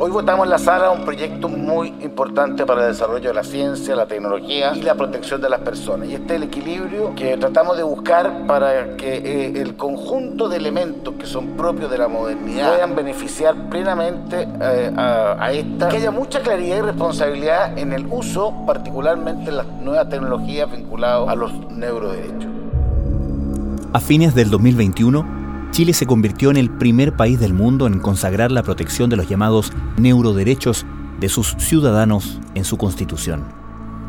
Hoy votamos en la sala un proyecto muy importante para el desarrollo de la ciencia, la tecnología y la protección de las personas. Y este es el equilibrio que tratamos de buscar para que eh, el conjunto de elementos que son propios de la modernidad puedan beneficiar plenamente eh, a, a, esta. Que haya mucha claridad y responsabilidad en el uso, particularmente en las nuevas tecnologías vinculadas a los neuroderechos. A fines del 2021, Chile se convirtió en el primer país del mundo en consagrar la protección de los llamados neuroderechos de sus ciudadanos en su constitución.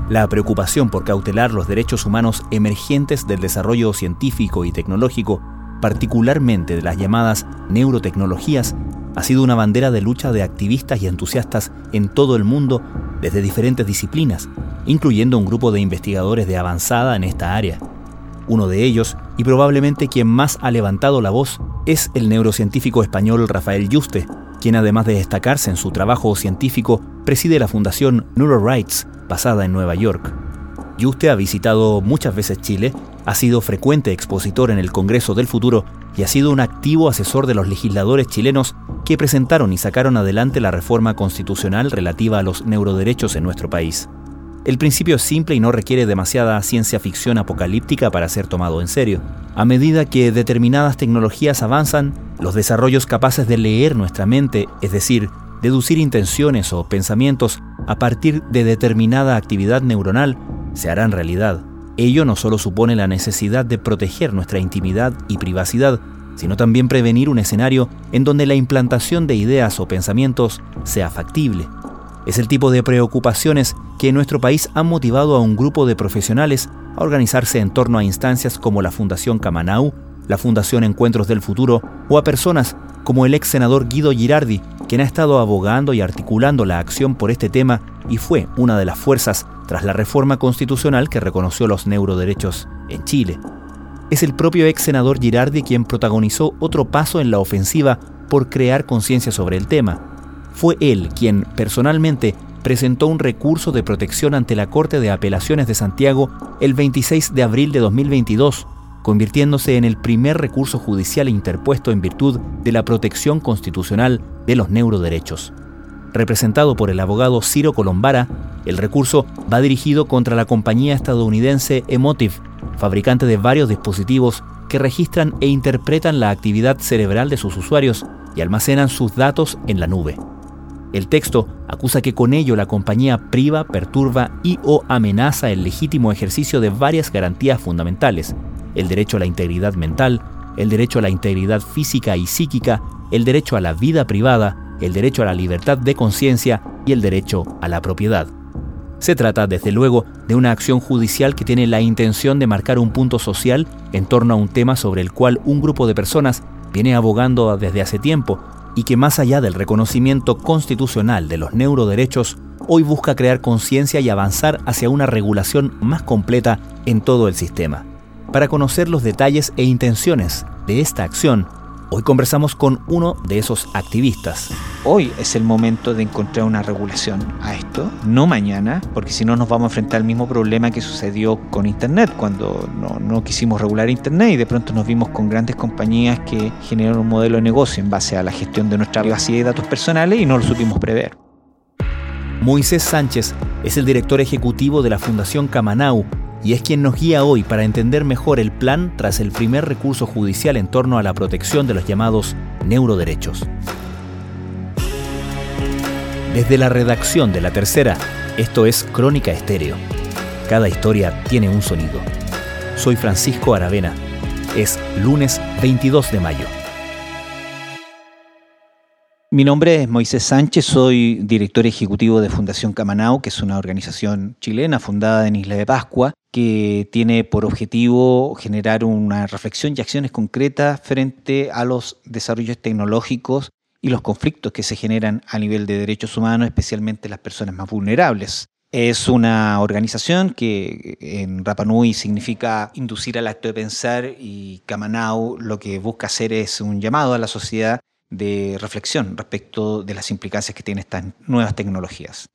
La preocupación por cautelar los derechos humanos emergentes del desarrollo científico y tecnológico, particularmente de las llamadas neurotecnologías, ha sido una bandera de lucha de activistas y entusiastas en todo el mundo desde diferentes disciplinas, incluyendo un grupo de investigadores de avanzada en esta área. Uno de ellos, y probablemente quien más ha levantado la voz, es el neurocientífico español Rafael Yuste, quien además de destacarse en su trabajo científico, preside la fundación NeuroRights, basada en Nueva York. Yuste ha visitado muchas veces Chile, ha sido frecuente expositor en el Congreso del Futuro y ha sido un activo asesor de los legisladores chilenos que presentaron y sacaron adelante la reforma constitucional relativa a los neuroderechos en nuestro país. El principio es simple y no requiere demasiada ciencia ficción apocalíptica para ser tomado en serio. A medida que determinadas tecnologías avanzan, los desarrollos capaces de leer nuestra mente, es decir, deducir intenciones o pensamientos a partir de determinada actividad neuronal, se harán realidad. Ello no solo supone la necesidad de proteger nuestra intimidad y privacidad, sino también prevenir un escenario en donde la implantación de ideas o pensamientos sea factible. Es el tipo de preocupaciones que en nuestro país han motivado a un grupo de profesionales a organizarse en torno a instancias como la Fundación Camanau, la Fundación Encuentros del Futuro o a personas como el ex senador Guido Girardi, quien ha estado abogando y articulando la acción por este tema y fue una de las fuerzas tras la reforma constitucional que reconoció los neuroderechos en Chile. Es el propio ex senador Girardi quien protagonizó otro paso en la ofensiva por crear conciencia sobre el tema, fue él quien personalmente presentó un recurso de protección ante la Corte de Apelaciones de Santiago el 26 de abril de 2022, convirtiéndose en el primer recurso judicial interpuesto en virtud de la protección constitucional de los neuroderechos. Representado por el abogado Ciro Colombara, el recurso va dirigido contra la compañía estadounidense Emotive, fabricante de varios dispositivos que registran e interpretan la actividad cerebral de sus usuarios y almacenan sus datos en la nube. El texto acusa que con ello la compañía priva, perturba y o amenaza el legítimo ejercicio de varias garantías fundamentales, el derecho a la integridad mental, el derecho a la integridad física y psíquica, el derecho a la vida privada, el derecho a la libertad de conciencia y el derecho a la propiedad. Se trata, desde luego, de una acción judicial que tiene la intención de marcar un punto social en torno a un tema sobre el cual un grupo de personas viene abogando desde hace tiempo y que más allá del reconocimiento constitucional de los neuroderechos, hoy busca crear conciencia y avanzar hacia una regulación más completa en todo el sistema. Para conocer los detalles e intenciones de esta acción, Hoy conversamos con uno de esos activistas. Hoy es el momento de encontrar una regulación a esto, no mañana, porque si no nos vamos a enfrentar al mismo problema que sucedió con Internet, cuando no, no quisimos regular Internet y de pronto nos vimos con grandes compañías que generaron un modelo de negocio en base a la gestión de nuestra privacidad y datos personales y no lo supimos prever. Moisés Sánchez es el director ejecutivo de la Fundación Camanau, y es quien nos guía hoy para entender mejor el plan tras el primer recurso judicial en torno a la protección de los llamados neuroderechos. Desde la redacción de la tercera, esto es Crónica Estéreo. Cada historia tiene un sonido. Soy Francisco Aravena. Es lunes 22 de mayo. Mi nombre es Moisés Sánchez, soy director ejecutivo de Fundación Camanau, que es una organización chilena fundada en Isla de Pascua, que tiene por objetivo generar una reflexión y acciones concretas frente a los desarrollos tecnológicos y los conflictos que se generan a nivel de derechos humanos, especialmente las personas más vulnerables. Es una organización que en Rapanui significa inducir al acto de pensar y Camanau lo que busca hacer es un llamado a la sociedad de reflexión respecto de las implicancias que tienen estas nuevas tecnologías.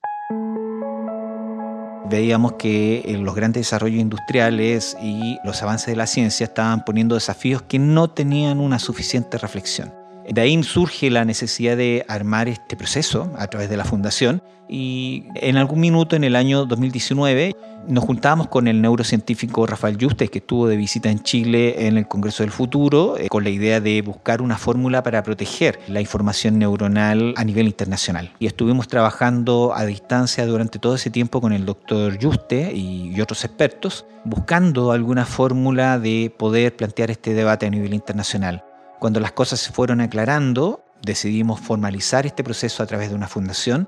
Veíamos que los grandes desarrollos industriales y los avances de la ciencia estaban poniendo desafíos que no tenían una suficiente reflexión. De ahí surge la necesidad de armar este proceso a través de la fundación y en algún minuto en el año 2019 nos juntamos con el neurocientífico Rafael Justes, que estuvo de visita en Chile en el Congreso del Futuro, eh, con la idea de buscar una fórmula para proteger la información neuronal a nivel internacional. Y estuvimos trabajando a distancia durante todo ese tiempo con el doctor Juste y otros expertos, buscando alguna fórmula de poder plantear este debate a nivel internacional. Cuando las cosas se fueron aclarando, decidimos formalizar este proceso a través de una fundación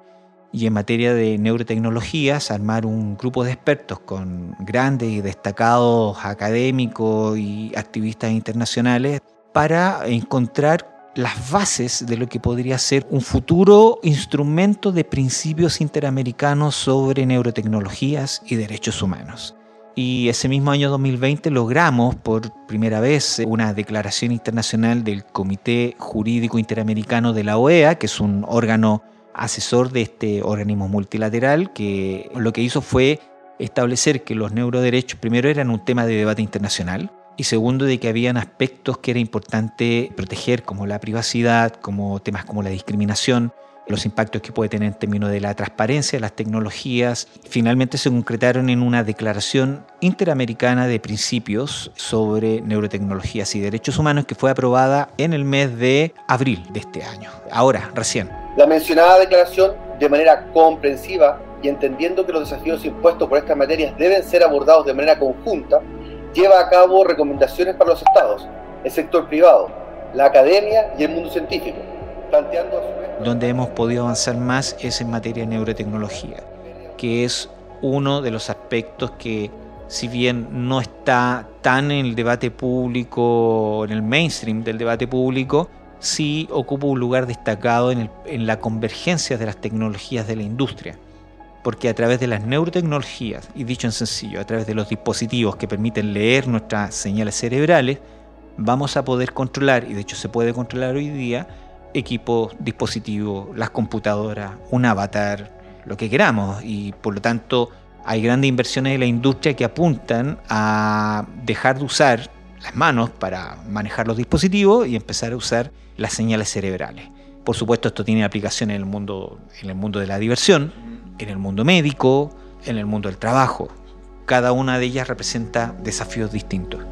y en materia de neurotecnologías armar un grupo de expertos con grandes y destacados académicos y activistas internacionales para encontrar las bases de lo que podría ser un futuro instrumento de principios interamericanos sobre neurotecnologías y derechos humanos. Y ese mismo año 2020 logramos por primera vez una declaración internacional del Comité Jurídico Interamericano de la OEA, que es un órgano asesor de este organismo multilateral que lo que hizo fue establecer que los neuroderechos primero eran un tema de debate internacional y segundo de que habían aspectos que era importante proteger como la privacidad, como temas como la discriminación, los impactos que puede tener en términos de la transparencia las tecnologías. Finalmente se concretaron en una declaración interamericana de principios sobre neurotecnologías y derechos humanos que fue aprobada en el mes de abril de este año, ahora, recién. La mencionada declaración, de manera comprensiva y entendiendo que los desafíos impuestos por estas materias deben ser abordados de manera conjunta, lleva a cabo recomendaciones para los estados, el sector privado, la academia y el mundo científico. Donde hemos podido avanzar más es en materia de neurotecnología, que es uno de los aspectos que si bien no está tan en el debate público, en el mainstream del debate público, sí ocupa un lugar destacado en, la convergencia de las tecnologías de la industria, porque a través de las neurotecnologías, y dicho en sencillo, a través de los dispositivos que permiten leer nuestras señales cerebrales, vamos a poder controlar, y de hecho se puede controlar hoy día, equipos, dispositivos, las computadoras, un avatar, lo que queramos, y por lo tanto hay grandes inversiones en la industria que apuntan a dejar de usar las manos para manejar los dispositivos y empezar a usar las señales cerebrales. Por supuesto, esto tiene aplicación en el mundo, en el mundo de la diversión, en el mundo médico, en el mundo del trabajo. Cada una de ellas representa desafíos distintos.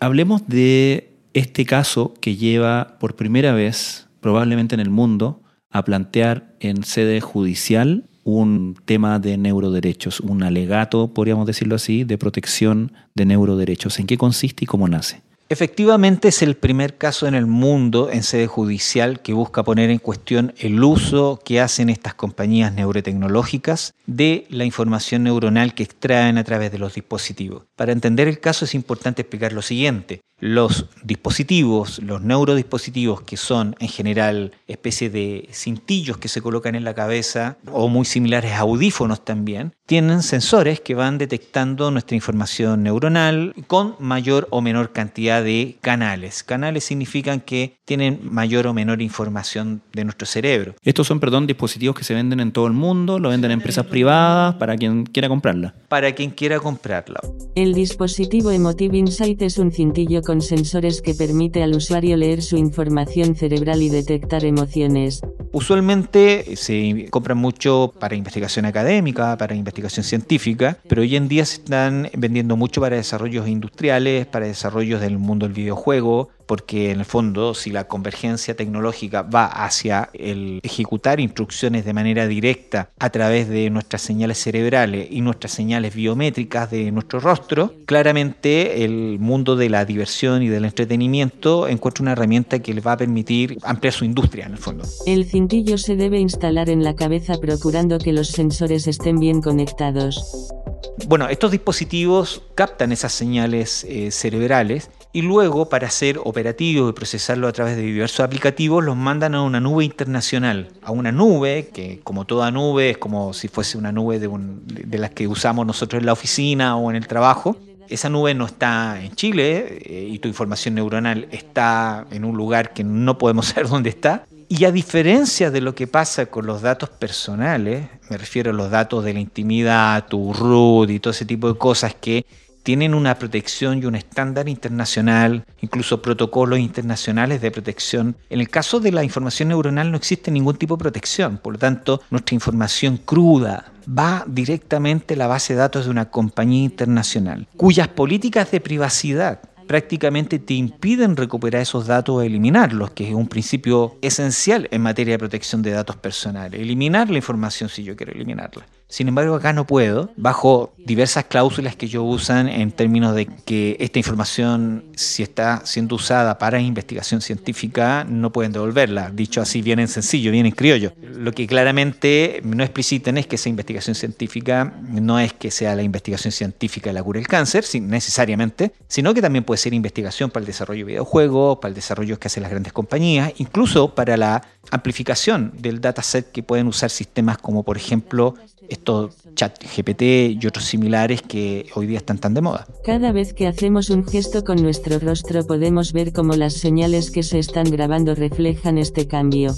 Hablemos de este caso que lleva por primera vez, probablemente en el mundo, a plantear en sede judicial un tema de neuroderechos, un alegato, podríamos decirlo así, de protección de neuroderechos. ¿En qué consiste y cómo nace? Efectivamente es el primer caso en el mundo en sede judicial que busca poner en cuestión el uso que hacen estas compañías neurotecnológicas de la información neuronal que extraen a través de los dispositivos. Para entender el caso es importante explicar lo siguiente. Los dispositivos, los neurodispositivos, que son en general especies de cintillos que se colocan en la cabeza o muy similares a audífonos también, tienen sensores que van detectando nuestra información neuronal con mayor o menor cantidad de canales. Canales significan que tienen mayor o menor información de nuestro cerebro. Estos son, perdón, dispositivos que se venden en todo el mundo, lo venden empresas privadas para quien quiera comprarla. Para quien quiera comprarla. El dispositivo Emotive Insight es un cintillo con sensores que permite al usuario leer su información cerebral y detectar emociones. Usualmente se compran mucho para investigación académica, para investigación científica, pero hoy en día se están vendiendo mucho para desarrollos industriales, para desarrollos del mundo del videojuego, porque en el fondo si la convergencia tecnológica va hacia el ejecutar instrucciones de manera directa a través de nuestras señales cerebrales y nuestras señales biométricas de nuestro rostro, claramente el mundo de la diversión y del entretenimiento encuentra una herramienta que le va a permitir ampliar su industria en el fondo. El cintillo se debe instalar en la cabeza procurando que los sensores estén bien conectados. Bueno, estos dispositivos captan esas señales eh, cerebrales y luego para hacer operativo y procesarlo a través de diversos aplicativos los mandan a una nube internacional, a una nube que como toda nube es como si fuese una nube de, de las que usamos nosotros en la oficina o en el trabajo. Esa nube no está en Chile eh, y tu información neuronal está en un lugar que no podemos saber dónde está. Y a diferencia de lo que pasa con los datos personales, me refiero a los datos de la intimidad, tu root y todo ese tipo de cosas que tienen una protección y un estándar internacional, incluso protocolos internacionales de protección. En el caso de la información neuronal no existe ningún tipo de protección, por lo tanto nuestra información cruda va directamente a la base de datos de una compañía internacional, cuyas políticas de privacidad prácticamente te impiden recuperar esos datos o eliminarlos, que es un principio esencial en materia de protección de datos personales. Eliminar la información si yo quiero eliminarla. Sin embargo, acá no puedo, bajo diversas cláusulas que ellos usan en términos de que esta información, si está siendo usada para investigación científica, no pueden devolverla. Dicho así, bien en sencillo, bien en criollo. Lo que claramente no explicitan es que esa investigación científica no es que sea la investigación científica de la cura del cáncer, necesariamente, sino que también puede ser investigación para el desarrollo de videojuegos, para el desarrollo que hacen las grandes compañías, incluso para la amplificación del dataset que pueden usar sistemas como, por ejemplo, estos chat GPT y otros similares que hoy día están tan de moda. Cada vez que hacemos un gesto con nuestro rostro podemos ver cómo las señales que se están grabando reflejan este cambio.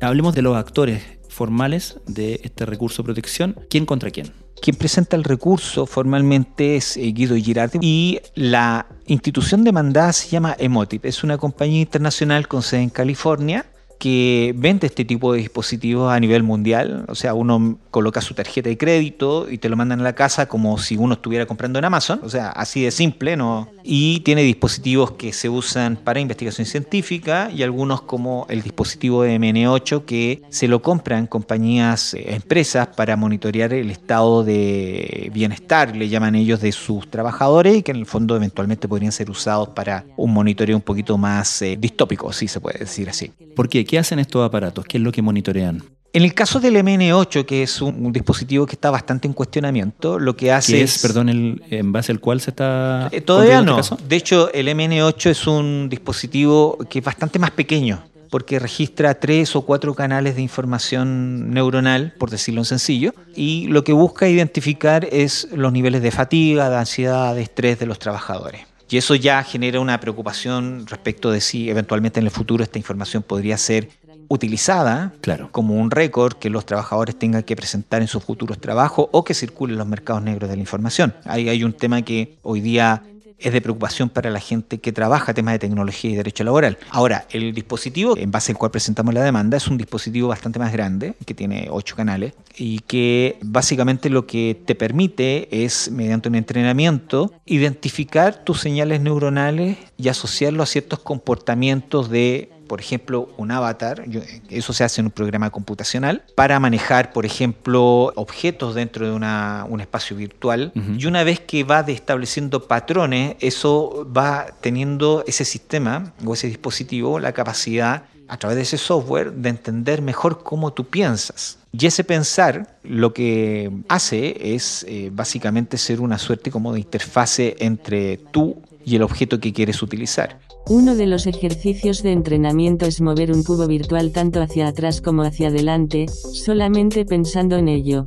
Hablemos de los actores formales de este recurso de protección. ¿Quién contra quién? Quien presenta el recurso formalmente es eh, Guido Girardi y la institución demandada se llama Emotive. Es una compañía internacional con sede en California que vende este tipo de dispositivos a nivel mundial. O sea, uno coloca su tarjeta de crédito y te lo mandan a la casa como si uno estuviera comprando en Amazon. O sea, así de simple, ¿no? Y tiene dispositivos que se usan para investigación científica y algunos como el dispositivo de MN8 que se lo compran compañías, eh, empresas para monitorear el estado de bienestar, le llaman ellos, de sus trabajadores y que en el fondo eventualmente podrían ser usados para un monitoreo un poquito más eh, distópico, si se puede decir así. ¿Por qué? ¿Qué hacen estos aparatos? ¿Qué es lo que monitorean? En el caso del MN8, que es un, dispositivo que está bastante en cuestionamiento, lo que hace ¿Qué es, perdón, el, en base al cual se está... Eh, todavía no. Este de hecho, el MN8 es un dispositivo que es bastante más pequeño, porque registra tres o cuatro canales de información neuronal, por decirlo en sencillo, y lo que busca identificar es los niveles de fatiga, de ansiedad, de estrés de los trabajadores. Y eso ya genera una preocupación respecto de si eventualmente en el futuro esta información podría ser utilizada claro. como un récord que los trabajadores tengan que presentar en sus futuros trabajos o que circule en los mercados negros de la información. Ahí hay un tema que hoy día es de preocupación para la gente que trabaja temas de tecnología y derecho laboral. Ahora, el dispositivo en base al cual presentamos la demanda es un dispositivo bastante más grande, que tiene ocho canales, y que básicamente lo que te permite es, mediante un entrenamiento, identificar tus señales neuronales y asociarlo a ciertos comportamientos de por ejemplo, un avatar, eso se hace en un programa computacional, para manejar, por ejemplo, objetos dentro de un espacio virtual. Y una vez que va estableciendo patrones, eso va teniendo ese sistema o ese dispositivo la capacidad a través de ese software de entender mejor cómo tú piensas. Y ese pensar lo que hace es eh, básicamente ser una suerte como de interfase entre tú y el objeto que quieres utilizar. Uno de los ejercicios de entrenamiento es mover un cubo virtual tanto hacia atrás como hacia adelante, solamente pensando en ello.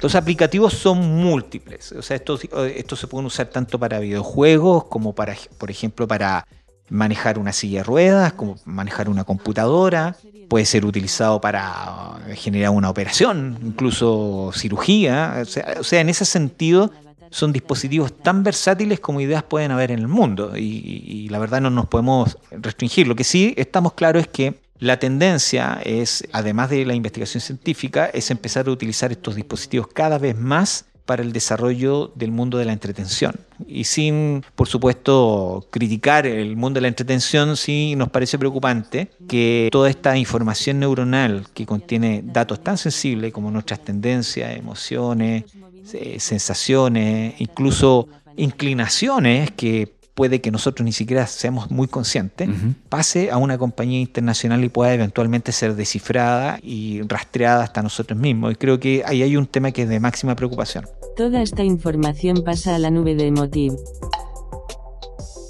Los aplicativos son múltiples, o sea, estos, estos se pueden usar tanto para videojuegos como para, por ejemplo, para manejar una silla de ruedas, como manejar una computadora, puede ser utilizado para generar una operación, incluso cirugía, o sea en ese sentido son dispositivos tan versátiles como ideas pueden haber en el mundo y, la verdad no nos podemos restringir. Lo que sí estamos claros es que la tendencia es, además de la investigación científica, es empezar a utilizar estos dispositivos cada vez más para el desarrollo del mundo de la entretención. Y sin, por supuesto, criticar el mundo de la entretención, sí nos parece preocupante que toda esta información neuronal que contiene datos tan sensibles como nuestras tendencias, emociones, sensaciones, incluso inclinaciones que puede que nosotros ni siquiera seamos muy conscientes, pase a una compañía internacional y pueda eventualmente ser descifrada y rastreada hasta nosotros mismos. Y creo que ahí hay un tema que es de máxima preocupación. Toda esta información pasa a la nube de Emotiv.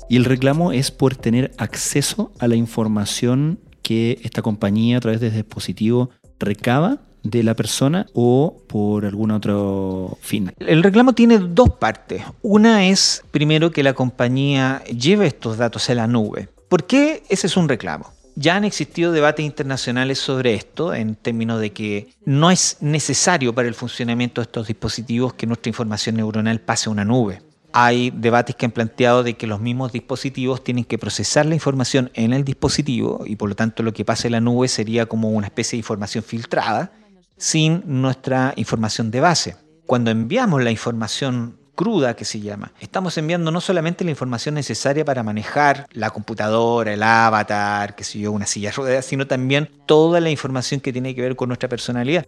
Y el reclamo es por tener acceso a la información que esta compañía a través de dispositivo recaba de la persona o por algún otro fin. El reclamo tiene dos partes. Una es, primero, que la compañía lleve estos datos a la nube. ¿Por qué ese es un reclamo? Ya han existido debates internacionales sobre esto, en términos de que no es necesario para el funcionamiento de estos dispositivos que nuestra información neuronal pase a una nube. hay debates que han planteado de que los mismos dispositivos tienen que procesar la información en el dispositivo y por lo tanto lo que pasa en la nube sería como una especie de información filtrada sin nuestra información de base. Cuando enviamos la información cruda que se llama. Estamos enviando no solamente la información necesaria para manejar la computadora, el avatar, que sé yo, una silla de ruedas, sino también toda la información que tiene que ver con nuestra personalidad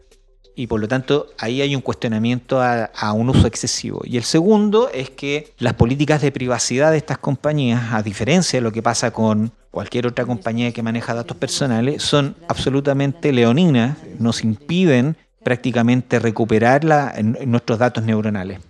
y por lo tanto ahí hay un cuestionamiento a, un uso excesivo. Y el segundo es que las políticas de privacidad de estas compañías, a diferencia de lo que pasa con cualquier otra compañía que maneja datos personales, son absolutamente leoninas, nos impiden prácticamente recuperar nuestros datos neuronales.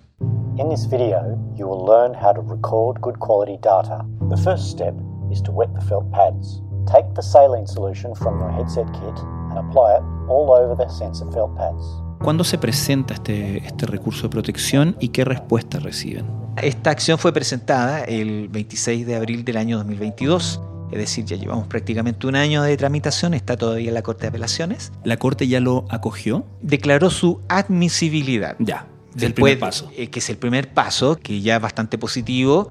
In this video, you will learn how to record good quality data. The first step is to wet the felt pads. Take the saline solution from your headset kit and apply it all over the sensor felt pads. ¿Cuándo se presenta este, este recurso de protección y qué respuesta reciben? Esta acción fue presentada el 26 de abril del año 2022. Es decir, ya llevamos prácticamente un año de tramitación, está todavía en la Corte de Apelaciones. ¿La Corte ya lo acogió? Declaró su admisibilidad. Ya, del primer paso. Eh, que es el primer paso, que ya es bastante positivo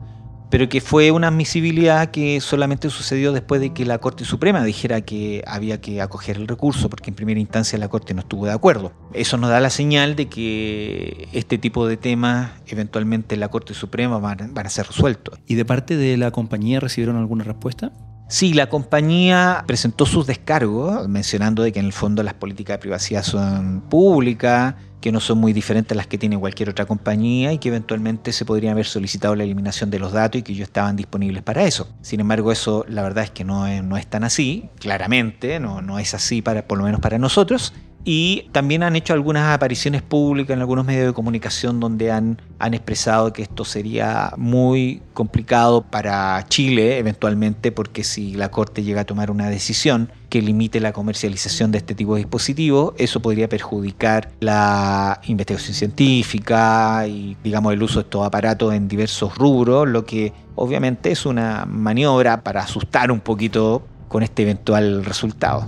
pero que fue una admisibilidad que solamente sucedió después de que la Corte Suprema dijera que había que acoger el recurso, porque en primera instancia la Corte no estuvo de acuerdo. Eso nos da la señal de que este tipo de temas eventualmente en la Corte Suprema van, a ser resueltos. ¿Y de parte de la compañía recibieron alguna respuesta? Sí, la compañía presentó sus descargos, mencionando de que en el fondo las políticas de privacidad son públicas, que no son muy diferentes a las que tiene cualquier otra compañía y que eventualmente se podría haber solicitado la eliminación de los datos y que ellos estaban disponibles para eso. Sin embargo, eso la verdad es que no es, no es tan así, claramente, no, no es así para, por lo menos para nosotros y también han hecho algunas apariciones públicas en algunos medios de comunicación donde han, han expresado que esto sería muy complicado para Chile eventualmente porque si la Corte llega a tomar una decisión que limite la comercialización de este tipo de dispositivos, eso podría perjudicar la investigación científica y digamos el uso de estos aparatos en diversos rubros, lo que obviamente es una maniobra para asustar un poquito con este eventual resultado.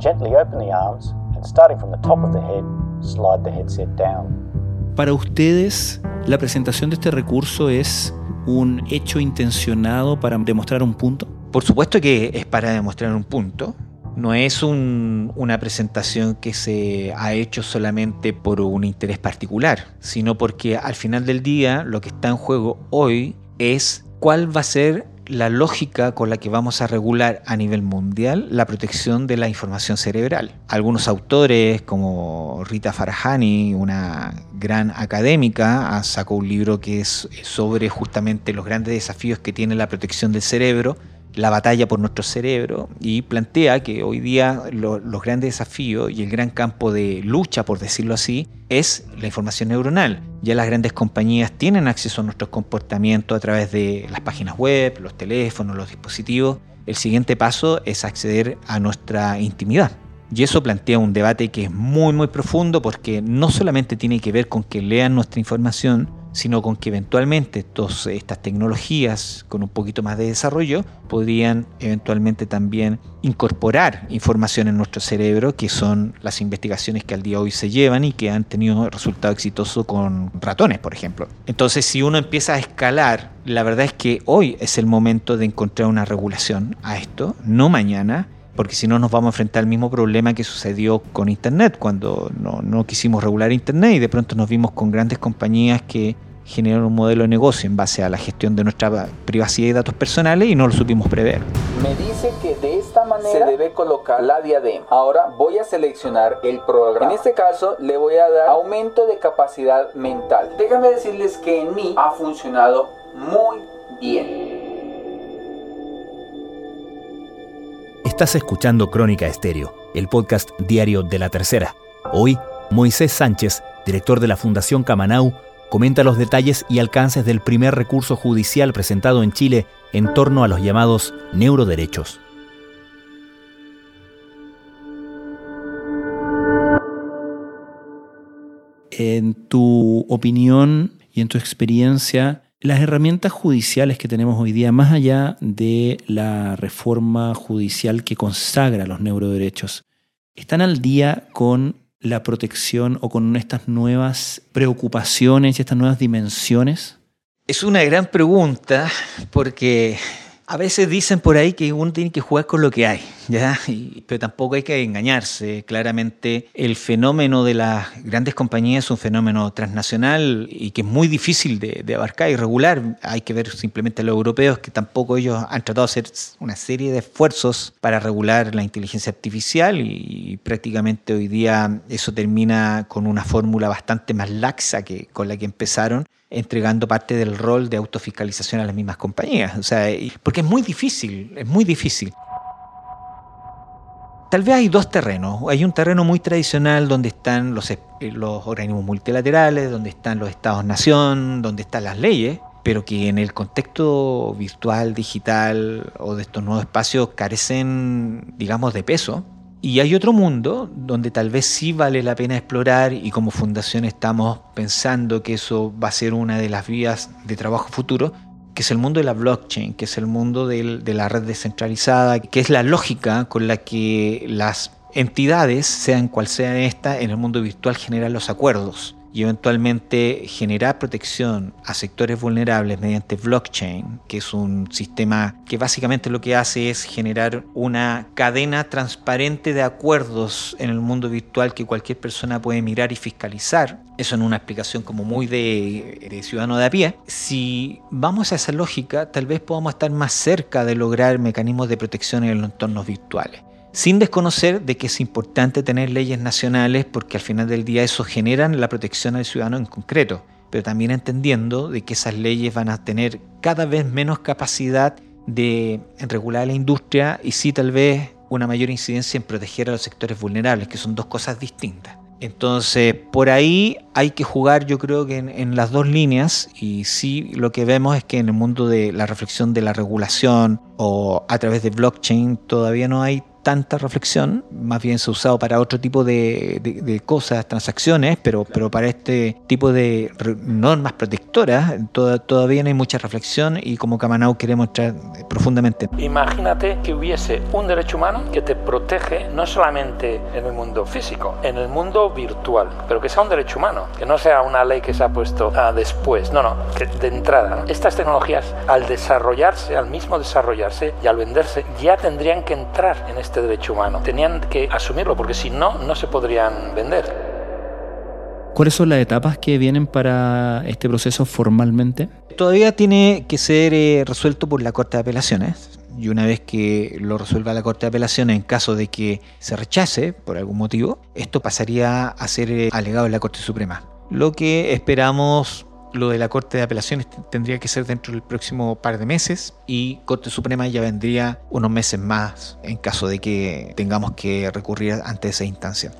Gently open the arms and starting from the top of the head, slide the headset down. Para ustedes, la presentación de este recurso es un hecho intencionado para demostrar un punto? Por supuesto que es para demostrar un punto. No es una presentación que se ha hecho solamente por un interés particular, sino porque al final del día lo que está en juego hoy es cuál va a ser la lógica con la que vamos a regular a nivel mundial la protección de la información cerebral. Algunos autores, como Rita Farahani, una gran académica, sacó un libro que es sobre justamente los grandes desafíos que tiene la protección del cerebro la batalla por nuestro cerebro y plantea que hoy día los grandes desafíos y el gran campo de lucha, por decirlo así, es la información neuronal. Ya las grandes compañías tienen acceso a nuestros comportamientos a través de las páginas web, los teléfonos, los dispositivos. El siguiente paso es acceder a nuestra intimidad. Y eso plantea un debate que es muy muy profundo porque no solamente tiene que ver con que lean nuestra información, sino con que eventualmente estas tecnologías con un poquito más de desarrollo podrían eventualmente también incorporar información en nuestro cerebro, que son las investigaciones que al día de hoy se llevan y que han tenido resultado exitoso con ratones, por ejemplo. Entonces, si uno empieza a escalar, la verdad es que hoy es el momento de encontrar una regulación a esto, no mañana porque si no nos vamos a enfrentar al mismo problema que sucedió con Internet, cuando no, quisimos regular Internet y de pronto nos vimos con grandes compañías que generaron un modelo de negocio en base a la gestión de nuestra privacidad y datos personales y no lo supimos prever. Me dice que de esta manera se debe colocar la diadema. Ahora voy a seleccionar el programa. En este caso le voy a dar aumento de capacidad mental. Déjame decirles que en mí ha funcionado muy bien. Estás escuchando Crónica Estéreo, el podcast diario de la tercera. Hoy, Moisés Sánchez, director de la Fundación Camanau, comenta los detalles y alcances del primer recurso judicial presentado en Chile en torno a los llamados neuroderechos. En tu opinión y en tu experiencia, las herramientas judiciales que tenemos hoy día, más allá de la reforma judicial que consagra los neuroderechos, ¿están al día con la protección o con estas nuevas preocupaciones y estas nuevas dimensiones? Es una gran pregunta porque a veces dicen por ahí que uno tiene que jugar con lo que hay, ¿ya? pero tampoco hay que engañarse. Claramente el fenómeno de las grandes compañías es un fenómeno transnacional y que es muy difícil de, abarcar y regular. Hay que ver simplemente a los europeos que tampoco ellos han tratado de hacer una serie de esfuerzos para regular la inteligencia artificial y, prácticamente hoy día eso termina con una fórmula bastante más laxa que con la que empezaron entregando parte del rol de autofiscalización a las mismas compañías. O sea, porque es muy difícil, es muy difícil. Tal vez hay dos terrenos. Hay un terreno muy tradicional donde están los, los organismos multilaterales, donde están los estados-nación, donde están las leyes, pero que en el contexto virtual, digital o de estos nuevos espacios carecen, digamos, de peso. Y hay otro mundo donde tal vez sí vale la pena explorar y como fundación estamos pensando que eso va a ser una de las vías de trabajo futuro, que es el mundo de la blockchain, que es el mundo de la red descentralizada, que es la lógica con la que las entidades, sean cual sea esta, en el mundo virtual generan los acuerdos y eventualmente generar protección a sectores vulnerables mediante blockchain, que es un sistema que básicamente lo que hace es generar una cadena transparente de acuerdos en el mundo virtual que cualquier persona puede mirar y fiscalizar. Eso en una explicación como muy de, de ciudadano de a pie. Si vamos a esa lógica, tal vez podamos estar más cerca de lograr mecanismos de protección en los entornos virtuales sin desconocer de que es importante tener leyes nacionales porque al final del día eso generan la protección al ciudadano en concreto, pero también entendiendo de que esas leyes van a tener cada vez menos capacidad de regular la industria y sí tal vez una mayor incidencia en proteger a los sectores vulnerables, que son dos cosas distintas. Entonces, por ahí hay que jugar, yo creo que en, en, las dos líneas, y sí lo que vemos es que en el mundo de la reflexión de la regulación o a través de blockchain todavía no hay tanta reflexión, más bien se ha usado para otro tipo de, cosas, transacciones, pero, pero para este tipo de normas protectoras todavía no hay mucha reflexión y como Camanau queremos entrar profundamente. Imagínate que hubiese un derecho humano que te protege no solamente en el mundo físico, en el mundo virtual, pero que sea un derecho humano, que no sea una ley que se ha puesto ah, después, no, no, que de entrada. Estas tecnologías, al desarrollarse, al mismo desarrollarse y al venderse, ya tendrían que entrar en este este derecho humano. Tenían que asumirlo porque si no, no se podrían vender. ¿Cuáles son las etapas que vienen para este proceso formalmente? Todavía tiene que ser eh, resuelto por la Corte de Apelaciones y una vez que lo resuelva la Corte de Apelaciones en caso de que se rechace por algún motivo, esto pasaría a ser eh, alegado en la Corte Suprema. Lo que esperamos lo de la Corte de Apelaciones tendría que ser dentro del próximo par de meses y Corte Suprema ya vendría unos meses más en caso de que tengamos que recurrir ante esa instancia.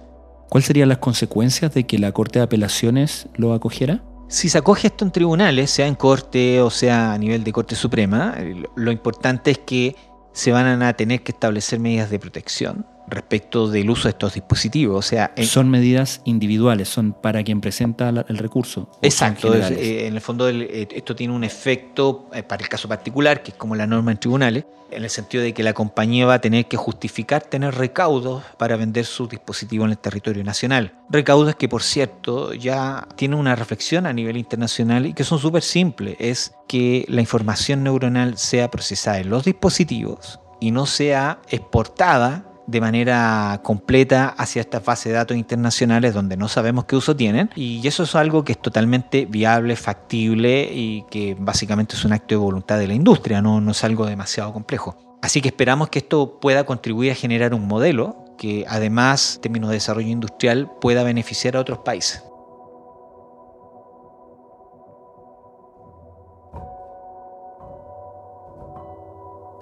¿Cuáles serían las consecuencias de que la Corte de Apelaciones lo acogiera? Si se acoge esto en tribunales, sea en Corte o sea a nivel de Corte Suprema, lo importante es que se van a tener que establecer medidas de protección respecto del uso de estos dispositivos. O sea, son medidas individuales, son para quien presenta el recurso. Exacto, eh, en el fondo eh, esto tiene un efecto eh, para el caso particular, que es como la norma en tribunales, en el sentido de que la compañía va a tener que justificar tener recaudos para vender sus dispositivos en el territorio nacional. Recaudos que, por cierto, ya tienen una reflexión a nivel internacional y que son súper simples. Es que la información neuronal sea procesada en los dispositivos y no sea exportada de manera completa hacia estas bases de datos internacionales donde no sabemos qué uso tienen y eso es algo que es totalmente viable, factible y que básicamente es un acto de voluntad de la industria, no, no es algo demasiado complejo. Así que esperamos que esto pueda contribuir a generar un modelo que además, en términos de desarrollo industrial, pueda beneficiar a otros países.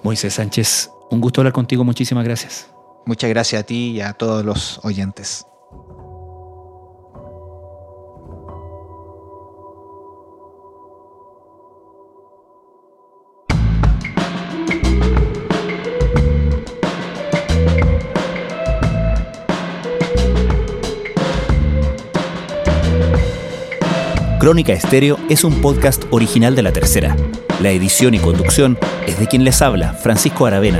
Moisés Sánchez, un gusto hablar contigo, muchísimas gracias. Muchas gracias a ti y a todos los oyentes. Crónica Estéreo es un podcast original de La Tercera. La edición y conducción es de quien les habla, Francisco Aravena.